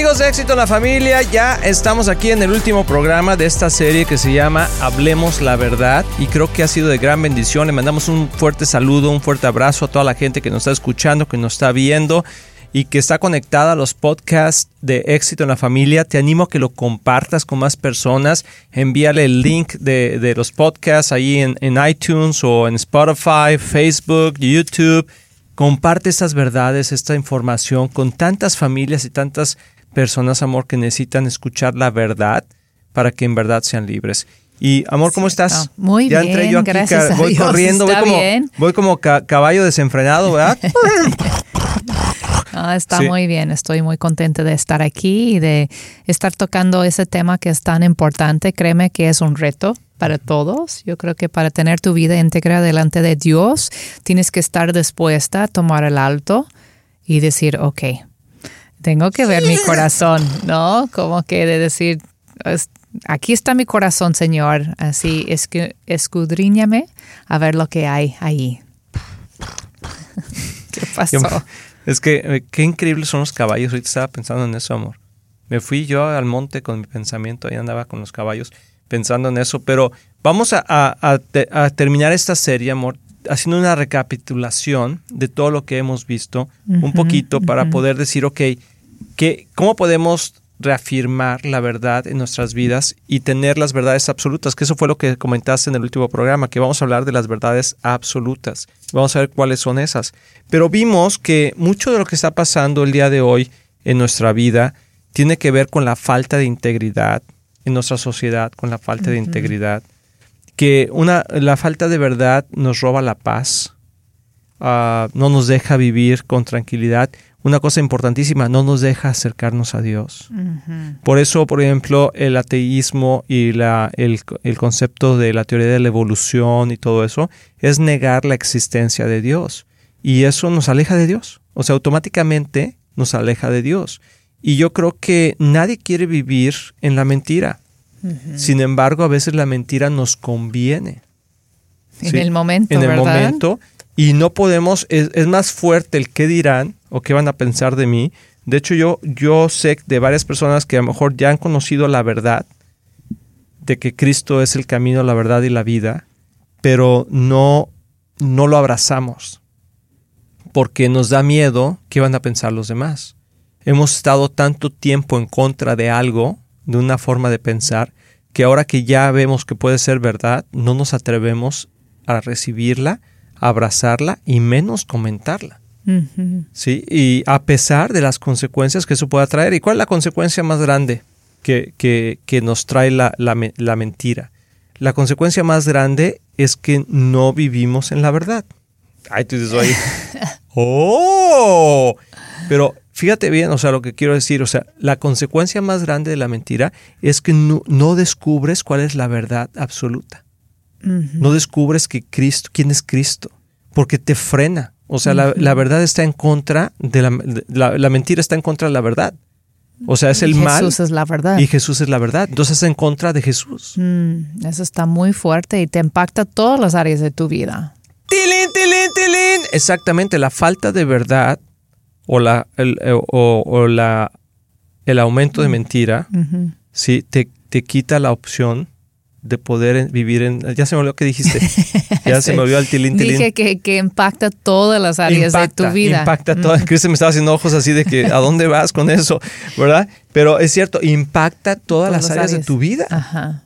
amigos de Éxito en la Familia, ya estamos aquí en el último programa de esta serie que se llama Hablemos la Verdad y creo que ha sido de gran bendición. Le mandamos un fuerte saludo, un fuerte abrazo a toda la gente que nos está escuchando, que nos está viendo y que está conectada a los podcasts de Éxito en la Familia. Te animo a que lo compartas con más personas. Envíale el link de, los podcasts ahí en, en iTunes o en Spotify, Facebook, YouTube Comparte estas verdades, esta información con tantas familias y tantas personas, amor, que necesitan escuchar la verdad para que en verdad sean libres. Y amor, ¿cómo estás? Muy bien, entré yo aquí, gracias voy corriendo, voy como, voy como caballo desenfrenado, ¿verdad? está muy bien, estoy muy contenta de estar aquí y de estar tocando ese tema que es tan importante. Créeme que es un reto para todos. Yo creo que para tener tu vida íntegra delante de Dios, tienes que estar dispuesta a tomar el alto y decir, ok, tengo que ver mi corazón, ¿no? Como que de decir, aquí está mi corazón, Señor. Así es que escudriñame a ver lo que hay ahí. ¿Qué pasó? Es que eh, qué increíbles son los caballos. Ahorita estaba pensando en eso, amor. Me fui yo al monte con mi pensamiento, ahí andaba con los caballos pensando en eso, pero vamos a, terminar esta serie, amor, haciendo una recapitulación de todo lo que hemos visto, un poquito, para poder decir, ok, que, ¿cómo podemos reafirmar la verdad en nuestras vidas y tener las verdades absolutas? Que eso fue lo que comentaste en el último programa, que vamos a hablar de las verdades absolutas. Vamos a ver cuáles son esas. Pero vimos que mucho de lo que está pasando el día de hoy en nuestra vida tiene que ver con la falta de integridad, en nuestra sociedad con la falta de integridad, que una, la falta de verdad nos roba la paz, ah, no nos deja vivir con tranquilidad. Una cosa importantísima, no nos deja acercarnos a Dios. Por eso, por ejemplo, el ateísmo y la, el, el concepto de la teoría de la evolución y todo eso es negar la existencia de Dios. Y eso nos aleja de Dios. O sea, automáticamente nos aleja de Dios. Y yo creo que nadie quiere vivir en la mentira. Sin embargo, a veces la mentira nos conviene. En el momento. En el momento. Y no podemos, es, más fuerte el qué dirán o qué van a pensar de mí. De hecho, yo, yo sé de varias personas que a lo mejor ya han conocido la verdad de que Cristo es el camino, la verdad y la vida, pero no, no lo abrazamos porque nos da miedo qué van a pensar los demás hemos estado tanto tiempo en contra de algo, de una forma de pensar, que ahora que ya vemos que puede ser verdad, no nos atrevemos a recibirla, abrazarla y menos comentarla. ¿Sí? Y a pesar de las consecuencias que eso pueda traer. ¿Y cuál es la consecuencia más grande que, que, nos trae la, la, mentira? La consecuencia más grande es que no vivimos en la verdad. Ay, tú dices, ahí. ¡Oh! Pero Fíjate bien, o sea, lo que quiero decir, o sea, la consecuencia más grande de la mentira es que no, descubres cuál es la verdad absoluta. No descubres que Cristo, quién es Cristo, porque te frena. O sea, la, verdad está en contra de la, la, mentira está en contra de la verdad. O sea, es el mal. Jesús es la verdad. Y Jesús es la verdad. Entonces es en contra de Jesús. Mm, eso está muy fuerte y te impacta todas las áreas de tu vida. ¡Tilín, tilín, tilín! Exactamente, la falta de verdad o, la, el, eh, o, la, el aumento de mentira, ¿sí? te, te quita la opción de poder vivir en... Ya se me olvidó que dijiste. Ya se me olvidó el tilín, tilín. Dije que, que impacta todas las áreas de tu vida. Impacta todas. Cristian me estaba haciendo ojos así de que ¿a dónde vas con eso? ¿Verdad? Pero es cierto, impacta todas, las, áreas, de tu vida. Ajá.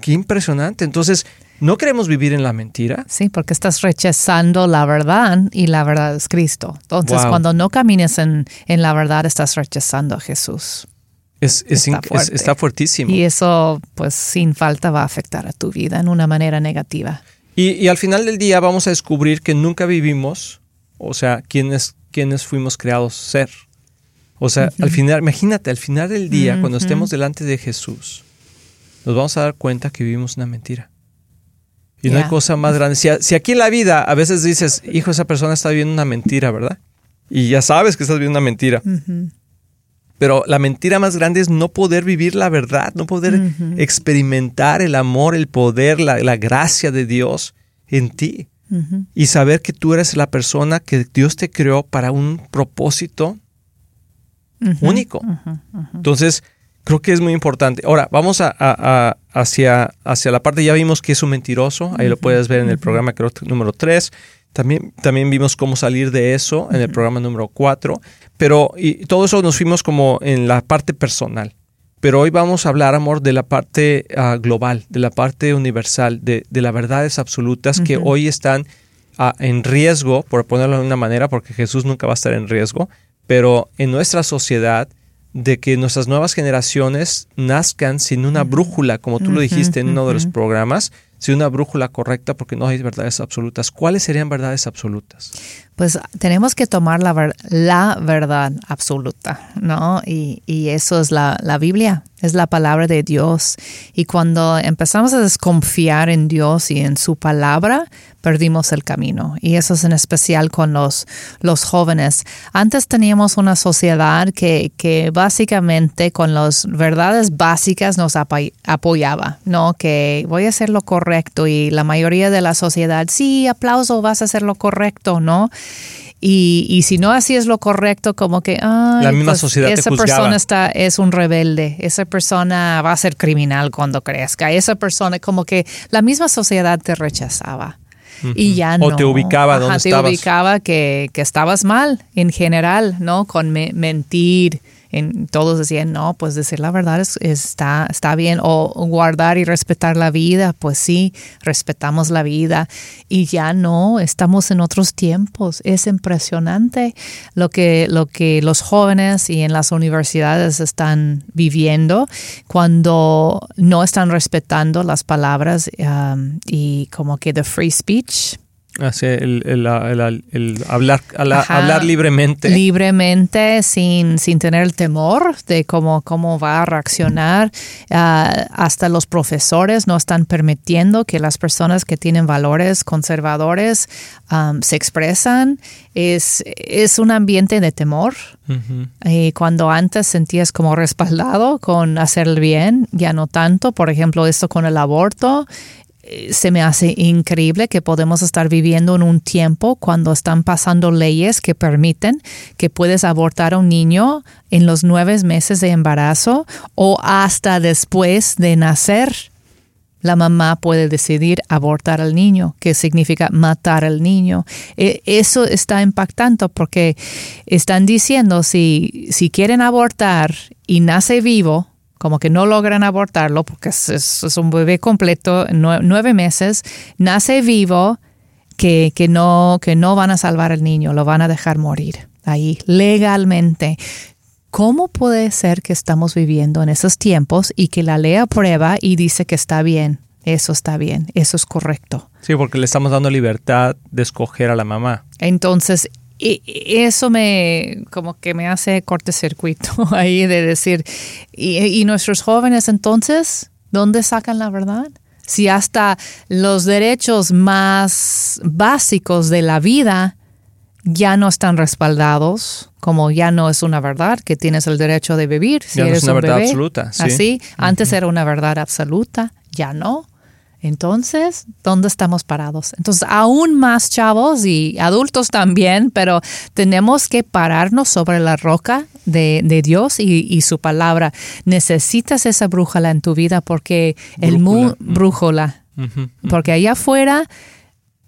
Qué impresionante. Entonces, ¿No queremos vivir en la mentira? Sí, porque estás rechazando la verdad y la verdad es Cristo. Entonces, cuando no camines en, la verdad, estás rechazando a Jesús. Es, está, fuertísimo. Y eso, pues, sin falta va a afectar a tu vida en una manera negativa. Y, al final del día vamos a descubrir que nunca vivimos, o sea, quienes, quienes fuimos creados ser. O sea, al final, imagínate, al final del día, cuando estemos delante de Jesús, nos vamos a dar cuenta que vivimos una mentira. Y no hay cosa más grande. Si, aquí en la vida a veces dices, hijo, esa persona está viviendo una mentira, ¿verdad? Y ya sabes que estás viviendo una mentira. Pero la mentira más grande es no poder vivir la verdad, no poder experimentar el amor, el poder, la, gracia de Dios en ti. Y saber que tú eres la persona que Dios te creó para un propósito único. Entonces, creo que es muy importante. Ahora, vamos a, hacia, hacia la parte, ya vimos que es un mentiroso, ahí lo puedes ver en el programa creo, número 3. También, también vimos cómo salir de eso en el programa número 4. Pero y todo eso nos fuimos como en la parte personal. Pero hoy vamos a hablar, amor, de la parte ah, global, de la parte universal, de, de las verdades absolutas que hoy están ah, en riesgo, por ponerlo de una manera, porque Jesús nunca va a estar en riesgo, pero en nuestra sociedad de que nuestras nuevas generaciones nazcan sin una brújula, como tú lo dijiste en uno de los programas, sin una brújula correcta porque no hay verdades absolutas. ¿Cuáles serían verdades absolutas? Pues tenemos que tomar la, la verdad absoluta, ¿no? Y, y eso es la, la, Biblia, es la palabra de Dios. Y cuando empezamos a desconfiar en Dios y en su palabra, perdimos el camino. Y eso es en especial con los, los jóvenes. Antes teníamos una sociedad que, que básicamente con las verdades básicas nos apoyaba, ¿no? Que voy a hacer lo correcto y la mayoría de la sociedad, sí, aplauso, vas a hacer lo correcto, ¿no? Y, y, si no así es lo correcto, como que la misma pues, sociedad esa persona está, es un rebelde, esa persona va a ser criminal cuando crezca, esa persona como que la misma sociedad te rechazaba. Y ya no. O te ubicaba donde te ubicaba que, que, estabas mal en general, ¿no? Con mentir, todos decían, no, pues decir la verdad es, está, está bien, o guardar y respetar la vida, pues sí, respetamos la vida y ya no, estamos en otros tiempos. Es impresionante lo que, lo que los jóvenes y en las universidades están viviendo cuando no están respetando las palabras um, y como que the free speech el, el, hablar, hablar libremente. Libremente, sin, sin tener el temor de cómo, cómo va a reaccionar. Ah, hasta los profesores no están permitiendo que las personas que tienen valores conservadores se expresan. Es, es un ambiente de temor. y cuando antes sentías como respaldado con hacer el bien, ya no tanto. Por ejemplo, esto con el aborto se me hace increíble que podemos estar viviendo en un tiempo cuando están pasando leyes que permiten que puedes abortar a un niño en los nueve meses de embarazo o hasta después de nacer. La mamá puede decidir abortar al niño, que significa matar al niño. E, eso está impactando porque están diciendo si, si quieren abortar y nace vivo, como que no logran abortarlo porque es, un bebé completo, nueve meses, nace vivo, que, que, no, que no van a salvar al niño, lo van a dejar morir ahí legalmente. ¿Cómo puede ser que estamos viviendo en esos tiempos y que la ley aprueba y dice que está bien? Eso está bien, eso es correcto. Sí, porque le estamos dando libertad de escoger a la mamá. Entonces, y eso me como que me hace cortocircuito ahí de decir, y, nuestros jóvenes entonces, ¿dónde sacan la verdad? Si hasta los derechos más básicos de la vida ya no están respaldados, como ya no es una verdad que tienes el derecho de vivir. Si ya es una verdad absoluta. Así, antes era una verdad absoluta, ya no. Entonces, ¿dónde estamos parados? Entonces, aún más chavos y adultos también, pero tenemos que pararnos sobre la roca de, Dios y, su palabra. Necesitas esa brújula en tu vida porque el mundo, brújula, porque allá afuera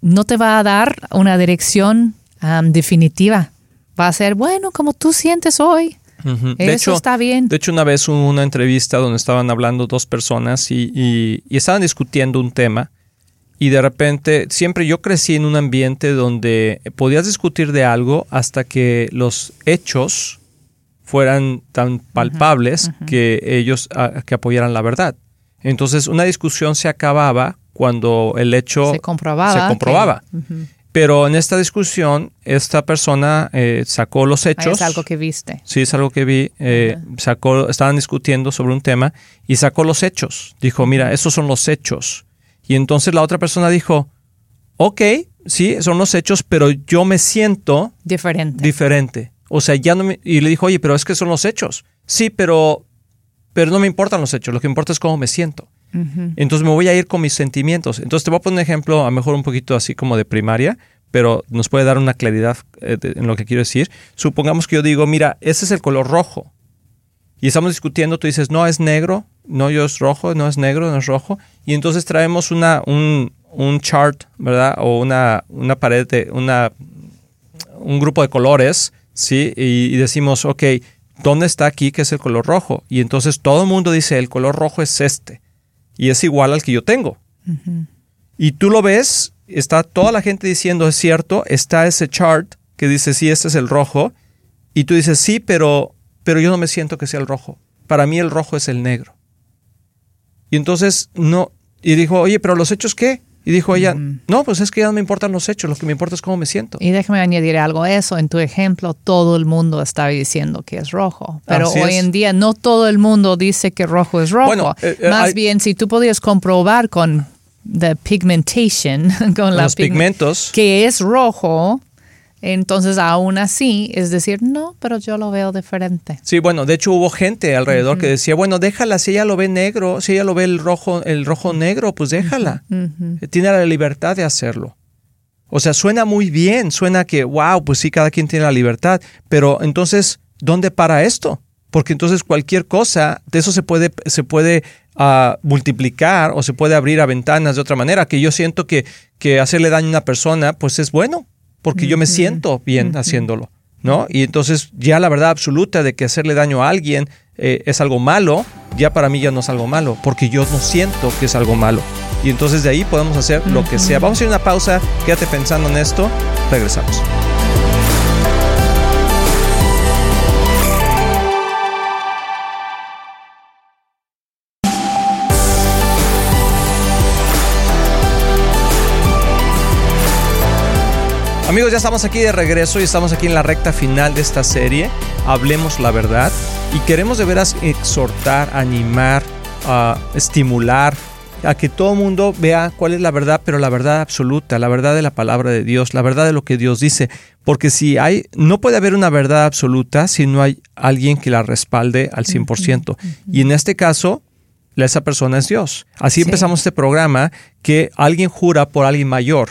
no te va a dar una dirección definitiva. Va a ser, bueno, como tú sientes hoy. De Eso está bien. De hecho, una vez hubo una entrevista donde estaban hablando dos personas y, estaban discutiendo un tema. Y de repente, siempre yo crecí en un ambiente donde podías discutir de algo hasta que los hechos fueran tan palpables que ellos que apoyaran la verdad. Entonces, una discusión se acababa cuando el hecho se comprobaba. Se comprobaba. Pero en esta discusión, esta persona eh, sacó los hechos. es algo que viste. Sí, es algo que vi. Eh, sacó, estaban discutiendo sobre un tema y sacó los hechos. Dijo, mira, esos son los hechos. Y entonces la otra persona dijo, ok, sí, son los hechos, pero yo me siento diferente. Diferente. O sea, ya no me... Y le dijo, oye, pero es que son los hechos. Sí, pero, pero no me importan los hechos. Lo que importa es cómo me siento. Entonces me voy a ir con mis sentimientos. Entonces te voy a poner un ejemplo, a lo mejor un poquito así como de primaria, pero nos puede dar una claridad eh, en lo que quiero decir. Supongamos que yo digo, mira, ese es el color rojo. Y estamos discutiendo, tú dices, no, es negro, no, yo es rojo, no es negro, no es rojo. Y entonces traemos una, un, un chart, ¿verdad? O una, una pared de, una, un grupo de colores, ¿sí? Y, decimos, ok, ¿dónde está aquí que es el color rojo? Y entonces todo el mundo dice, el color rojo es este. Y es igual al que yo tengo. Y tú lo ves, está toda la gente diciendo, es cierto, está ese chart que dice, sí, este es el rojo. Y tú dices, sí, pero, pero yo no me siento que sea el rojo. Para mí el rojo es el negro. Y entonces no, y dijo, oye, pero los hechos qué? Y dijo ella, no, pues es que ya no me importan los hechos, lo que me importa es cómo me siento. Y déjame añadir algo a eso. En tu ejemplo, todo el mundo está diciendo que es rojo. Pero hoy en día no todo el mundo dice que rojo es rojo. Bueno, eh, eh, Más bien, si tú podías comprobar con the pigmentation, con los pigmentos, que es rojo, entonces, aún así, es decir, no, pero yo lo veo diferente. Sí, bueno, de hecho hubo gente alrededor que decía, bueno, déjala, si ella lo ve negro, si ella lo ve el rojo, el rojo negro, pues déjala. Tiene la libertad de hacerlo. O sea, suena muy bien, suena que, wow, pues sí, cada quien tiene la libertad, pero entonces, ¿dónde para esto? Porque entonces cualquier cosa, de eso se puede, se puede ah, multiplicar o se puede abrir a ventanas de otra manera, que yo siento que, que hacerle daño a una persona, pues es bueno, porque yo me siento bien haciéndolo, ¿no? Y entonces ya la verdad absoluta de que hacerle daño a alguien eh, es algo malo, ya para mí ya no es algo malo, porque yo no siento que es algo malo. Y entonces de ahí podemos hacer lo que sea. Vamos a ir a una pausa, quédate pensando en esto, regresamos. Amigos, ya estamos aquí de regreso y estamos aquí en la recta final de esta serie. Hablemos la verdad y queremos de veras exhortar, animar, estimular a que todo el mundo vea cuál es la verdad, pero la verdad absoluta, la verdad de la palabra de Dios, la verdad de lo que Dios dice. Porque si hay, no puede haber una verdad absoluta si no hay alguien que la respalde al 100%. Y en este caso, esa persona es Dios. Así empezamos este programa que alguien jura por alguien mayor,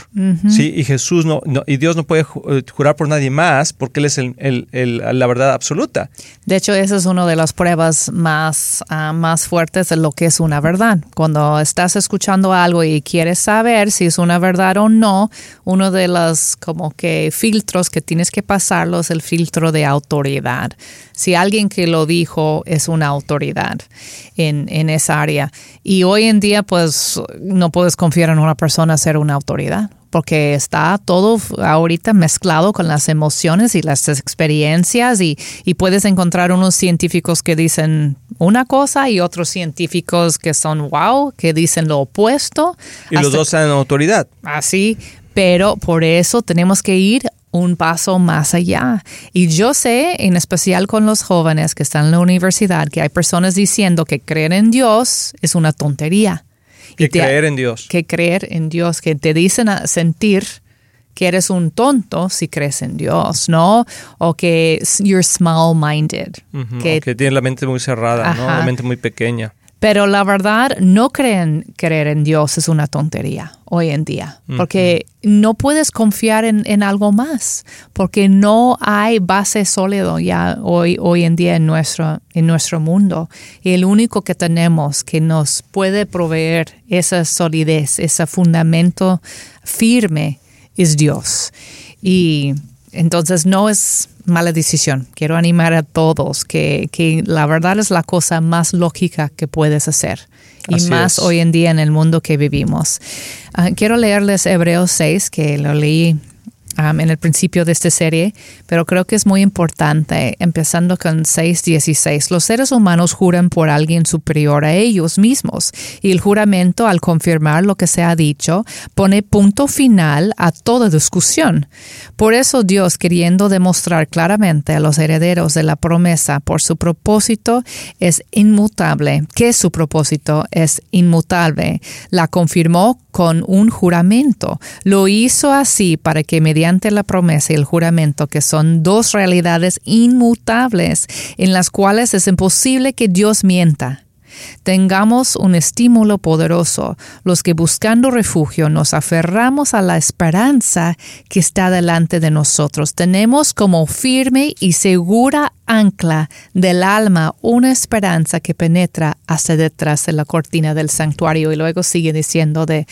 ¿sí? Y Jesús no, y Dios no puede eh, jurar por nadie más porque Él es el, la verdad absoluta. De hecho, esa es una de las pruebas más, ah, más fuertes de lo que es una verdad. Cuando estás escuchando algo y quieres saber si es una verdad o no, uno de los como que filtros que tienes que pasarlo es el filtro de autoridad. Si alguien que lo dijo es una autoridad en, en esa área. Y hoy en día, pues, no puedes confiar en una persona ser una autoridad porque está todo ahorita mezclado con las emociones y las experiencias y, puedes encontrar unos científicos que dicen una cosa y otros científicos que son wow, que dicen lo opuesto. Y los dos en autoridad. Así, pero por eso tenemos que ir un paso más allá. Y yo sé, en especial con los jóvenes que están en la universidad, que hay personas diciendo que creer en Dios es una tontería. Que creer en Dios. Que creer en Dios, que te dicen a sentir que eres un tonto si crees en Dios, ¿no? O que you're small-minded. que, que tienes la mente muy cerrada, ¿no? La mente muy pequeña. Pero la verdad, no creen creer en Dios es una tontería hoy en día, porque no puedes confiar en, algo más, porque no hay base sólida ya hoy, hoy en día en nuestro, en nuestro mundo. Y el único que tenemos que nos puede proveer esa solidez, ese fundamento firme, es Dios. Y entonces no es mala decisión. Quiero animar a todos que, que la verdad es la cosa más lógica que puedes hacer. Y más hoy en día en el mundo que vivimos. Ah, quiero leerles Hebreos 6, que lo leí en el principio de esta serie, pero creo que es muy importante, empezando con 6.16. Los seres humanos juran por alguien superior a ellos mismos y el juramento, al confirmar lo que se ha dicho, pone punto final a toda discusión. Por eso Dios, queriendo demostrar claramente a los herederos de la promesa por su propósito, es inmutable, que su propósito es inmutable, la confirmó con un juramento. Lo hizo así para que mediante la promesa y el juramento, que son dos realidades inmutables en las cuales es imposible que Dios mienta, Tengamos un estímulo poderoso, los que buscando refugio nos aferramos a la esperanza que está delante de nosotros. Tenemos como firme y segura ancla del alma una esperanza que penetra hasta detrás de la cortina del santuario y luego sigue diciendo de,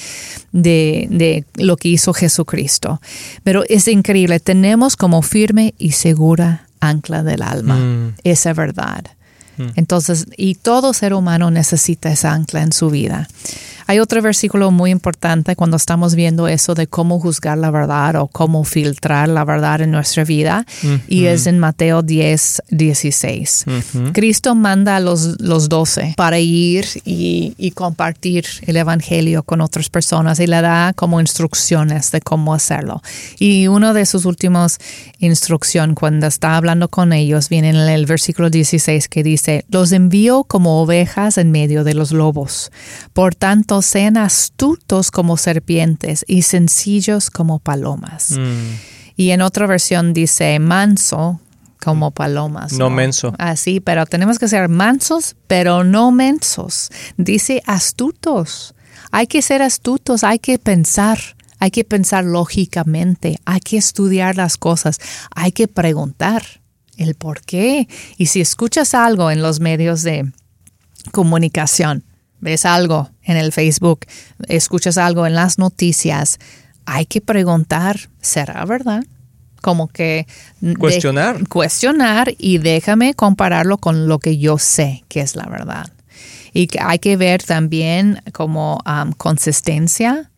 de, lo que hizo Jesucristo. Pero es increíble, tenemos como firme y segura ancla del alma mm. esa verdad. Entonces, y todo ser humano necesita esa ancla en su vida. Hay otro versículo muy importante cuando estamos viendo eso de cómo juzgar la verdad o cómo filtrar la verdad en nuestra vida y es en Mateo 10, 16. Cristo manda a los, los 12 para ir y, y, compartir el Evangelio con otras personas y le da como instrucciones de cómo hacerlo. Y uno de sus últimos instrucciones cuando está hablando con ellos viene en el versículo 16 que dice, los envío como ovejas en medio de los lobos. Por tanto, sean astutos como serpientes y sencillos como palomas. Mm. Y en otra versión dice manso como palomas. No, menso. Así, pero tenemos que ser mansos, pero no mensos. Dice astutos. Hay que ser astutos, hay que pensar. Hay que pensar lógicamente, hay que estudiar las cosas, hay que preguntar el por qué. Y si escuchas algo en los medios de comunicación, ves algo en el Facebook, escuchas algo en las noticias, hay que preguntar, ¿será verdad? Como que... Cuestionar. cuestionar y déjame compararlo con lo que yo sé que es la verdad. Y hay que ver también como consistencia,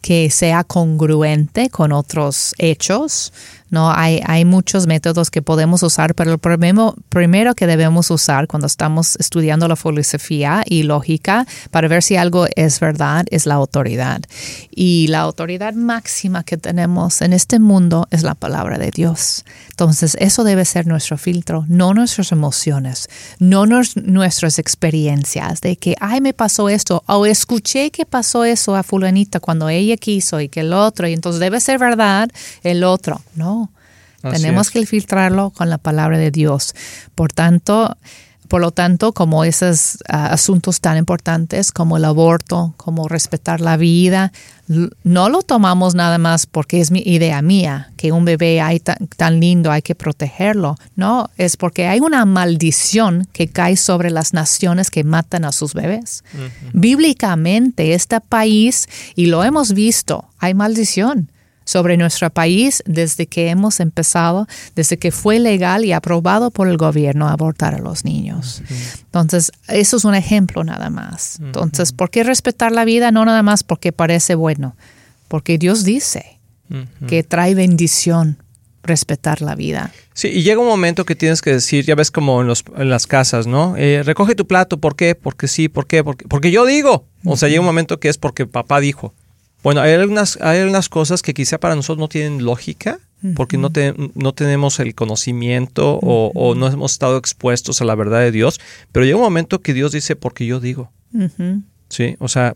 que sea congruente con otros hechos, ¿no? Hay, hay muchos métodos que podemos usar, pero el primero, primero que debemos usar cuando estamos estudiando la filosofía y lógica para ver si algo es verdad es la autoridad. Y la autoridad máxima que tenemos en este mundo es la palabra de Dios. Entonces, eso debe ser nuestro filtro, no nuestras emociones, no nuestras experiencias de que, ay, me pasó esto, o escuché que pasó eso a fulanita cuando ella quiso y que el otro, y entonces debe ser verdad el otro. No, tenemos que filtrarlo con la palabra de Dios. Por tanto, por lo tanto, como esos ah, asuntos tan importantes como el aborto, como respetar la vida, no lo tomamos nada más porque es mi idea mía, que un bebé hay tan, lindo, hay que protegerlo. No, es porque hay una maldición que cae sobre las naciones que matan a sus bebés. Bíblicamente, este país, y lo hemos visto, hay maldición sobre nuestro país desde que hemos empezado, desde que fue legal y aprobado por el gobierno abortar a los niños. Entonces, eso es un ejemplo nada más. Entonces, ¿por qué respetar la vida? No nada más porque parece bueno, porque Dios dice que trae bendición respetar la vida. Sí, y llega un momento que tienes que decir, ya ves como en, los, en las casas, ¿no? Eh, recoge tu plato, ¿por qué? Porque sí, ¿por qué? Porque, porque yo digo. O sea, llega un momento que es porque papá dijo. Bueno, hay algunas, hay algunas cosas que quizá para nosotros no tienen lógica, porque no, no tenemos el conocimiento o, no hemos estado expuestos a la verdad de Dios, pero llega un momento que Dios dice, porque yo digo. Sí, o sea,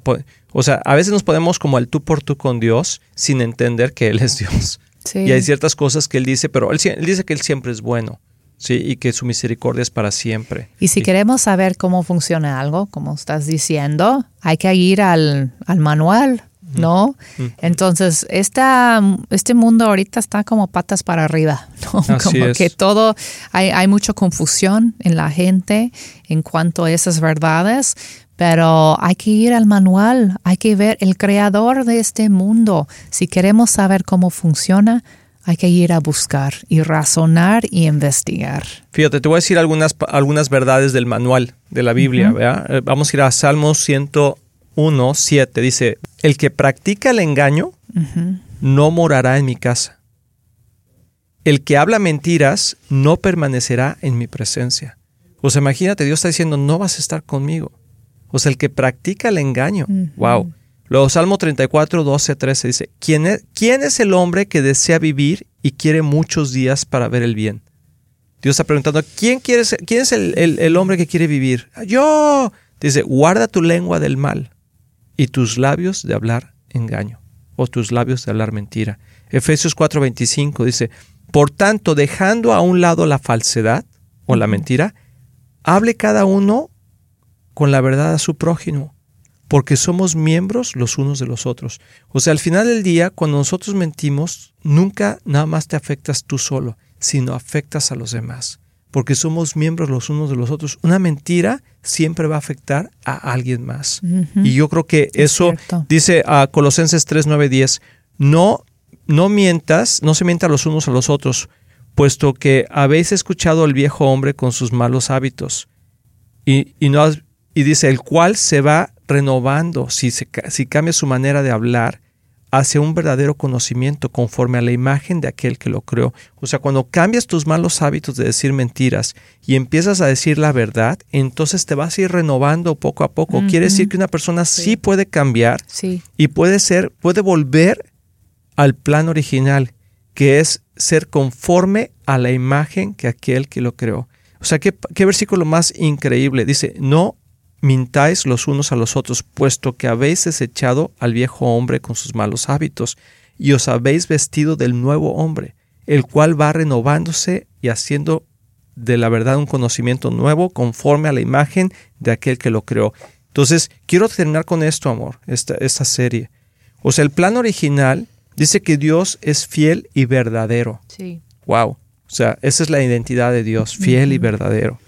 o sea, a veces nos podemos como al tú por tú con Dios sin entender que Él es Dios. Y hay ciertas cosas que Él dice, pero él, dice que Él siempre es bueno. Sí, y que su misericordia es para siempre. Y si queremos saber cómo funciona algo, como estás diciendo, hay que ir al, al manual ¿no? Entonces, esta, este mundo ahorita está como patas para arriba, ¿no? como que todo, hay, hay mucha confusión en la gente en cuanto a esas verdades, pero hay que ir al manual, hay que ver el creador de este mundo. Si queremos saber cómo funciona, hay que ir a buscar y razonar y investigar. Fíjate, te voy a decir algunas, algunas verdades del manual de la Biblia. Eh, vamos a ir a Salmos 100, 1, 7 dice, el que practica el engaño no morará en mi casa. El que habla mentiras no permanecerá en mi presencia. O sea, imagínate, Dios está diciendo, no vas a estar conmigo. O sea, el que practica el engaño. Wow. Luego, Salmo 34, 12, 13 dice, ¿quién es, ¿quién es el hombre que desea vivir y quiere muchos días para ver el bien? Dios está preguntando, ¿quién, quiere quién es el, el hombre que quiere vivir? Yo. Dice, guarda tu lengua del mal y tus labios de hablar engaño o tus labios de hablar mentira. Efesios 4:25 dice, por tanto, dejando a un lado la falsedad o la mentira, hable cada uno con la verdad a su prójimo, porque somos miembros los unos de los otros. O sea, al final del día, cuando nosotros mentimos, nunca nada más te afectas tú solo, sino afectas a los demás, porque somos miembros los unos de los otros. Una mentira siempre va a afectar a alguien más. Y yo creo que eso dice a Colosenses 3, 9, 10, no, no mientas, no se mientan los unos a los otros, puesto que habéis escuchado al viejo hombre con sus malos hábitos. Y, y no y dice, el cual se va renovando si, si cambia su manera de hablar hacia un verdadero conocimiento conforme a la imagen de aquel que lo creó. O sea, cuando cambias tus malos hábitos de decir mentiras y empiezas a decir la verdad, entonces te vas a ir renovando poco a poco. Quiere decir que una persona sí, puede cambiar y puede ser, puede volver al plan original, que es ser conforme a la imagen que aquel que lo creó. O sea, qué, qué versículo más increíble. Dice, no mintáis los unos a los otros, puesto que habéis desechado al viejo hombre con sus malos hábitos, y os habéis vestido del nuevo hombre, el cual va renovándose y haciendo de la verdad un conocimiento nuevo conforme a la imagen de aquel que lo creó. Entonces, quiero terminar con esto, amor, esta, esta serie. O sea, el plan original dice que Dios es fiel y verdadero. Sí. Wow. O sea, esa es la identidad de Dios, fiel y verdadero.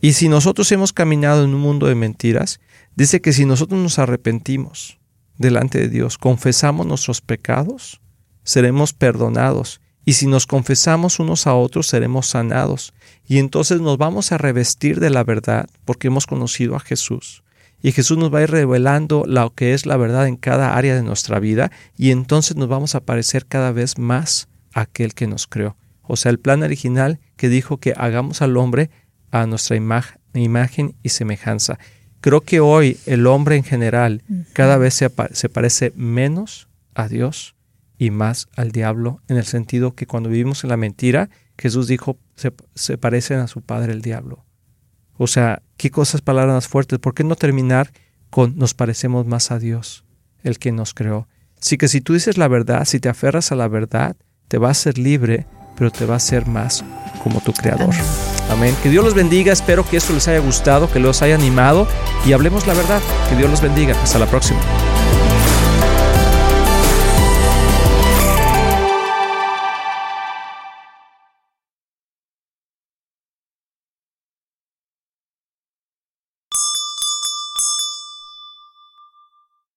Y si nosotros hemos caminado en un mundo de mentiras, dice que si nosotros nos arrepentimos delante de Dios, confesamos nuestros pecados, seremos perdonados. Y si nos confesamos unos a otros, seremos sanados. Y entonces nos vamos a revestir de la verdad porque hemos conocido a Jesús. Y Jesús nos va a ir revelando lo que es la verdad en cada área de nuestra vida y entonces nos vamos a parecer cada vez más aquel que nos creó. O sea, el plan original que dijo que hagamos al hombre a nuestra imagen y semejanza. Creo que hoy el hombre en general cada vez se, se, parece menos a Dios y más al diablo, en el sentido que cuando vivimos en la mentira, Jesús dijo, se, se parecen a su padre el diablo. O sea, qué cosas, palabras fuertes. ¿Por qué no terminar con nos parecemos más a Dios, el que nos creó? Así que si tú dices la verdad, si te aferras a la verdad, te va a ser libre, pero te va a ser más como tu creador. Amén. Que Dios los bendiga. Espero que esto les haya gustado, que los haya animado y hablemos la verdad. Que Dios los bendiga. Hasta la próxima.